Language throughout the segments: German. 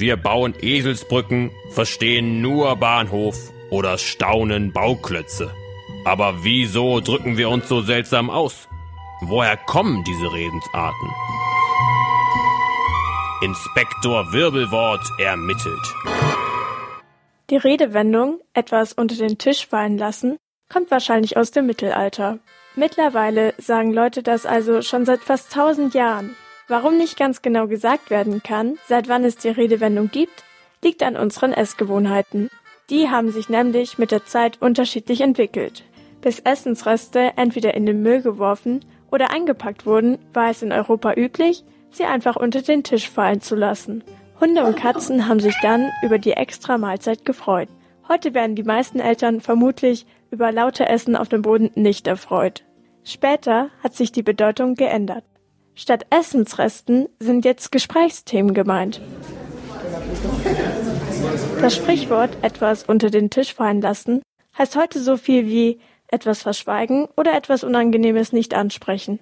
Wir bauen Eselsbrücken, verstehen nur Bahnhof oder staunen Bauklötze. Aber wieso drücken wir uns so seltsam aus? Woher kommen diese Redensarten? Inspektor Wirbelwort ermittelt. Die Redewendung etwas unter den Tisch fallen lassen kommt wahrscheinlich aus dem Mittelalter. Mittlerweile sagen Leute das also schon seit fast tausend Jahren. Warum nicht ganz genau gesagt werden kann, seit wann es die Redewendung gibt, liegt an unseren Essgewohnheiten. Die haben sich nämlich mit der Zeit unterschiedlich entwickelt. Bis Essensreste entweder in den Müll geworfen oder eingepackt wurden, war es in Europa üblich, sie einfach unter den Tisch fallen zu lassen. Hunde und Katzen haben sich dann über die extra Mahlzeit gefreut. Heute werden die meisten Eltern vermutlich über laute Essen auf dem Boden nicht erfreut. Später hat sich die Bedeutung geändert. Statt Essensresten sind jetzt Gesprächsthemen gemeint. Das Sprichwort etwas unter den Tisch fallen lassen heißt heute so viel wie etwas verschweigen oder etwas Unangenehmes nicht ansprechen.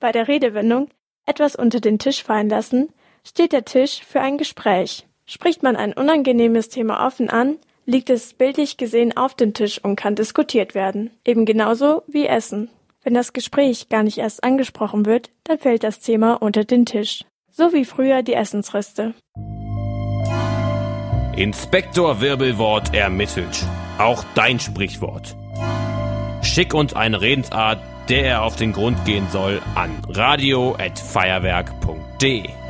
Bei der Redewendung etwas unter den Tisch fallen lassen steht der Tisch für ein Gespräch. Spricht man ein unangenehmes Thema offen an, liegt es bildlich gesehen auf dem Tisch und kann diskutiert werden. Eben genauso wie Essen. Wenn das Gespräch gar nicht erst angesprochen wird, dann fällt das Thema unter den Tisch. So wie früher die Essensreste. Inspektor Wirbelwort ermittelt. Auch dein Sprichwort. Schick uns eine Redensart, der er auf den Grund gehen soll, an radio@feuerwerk.de.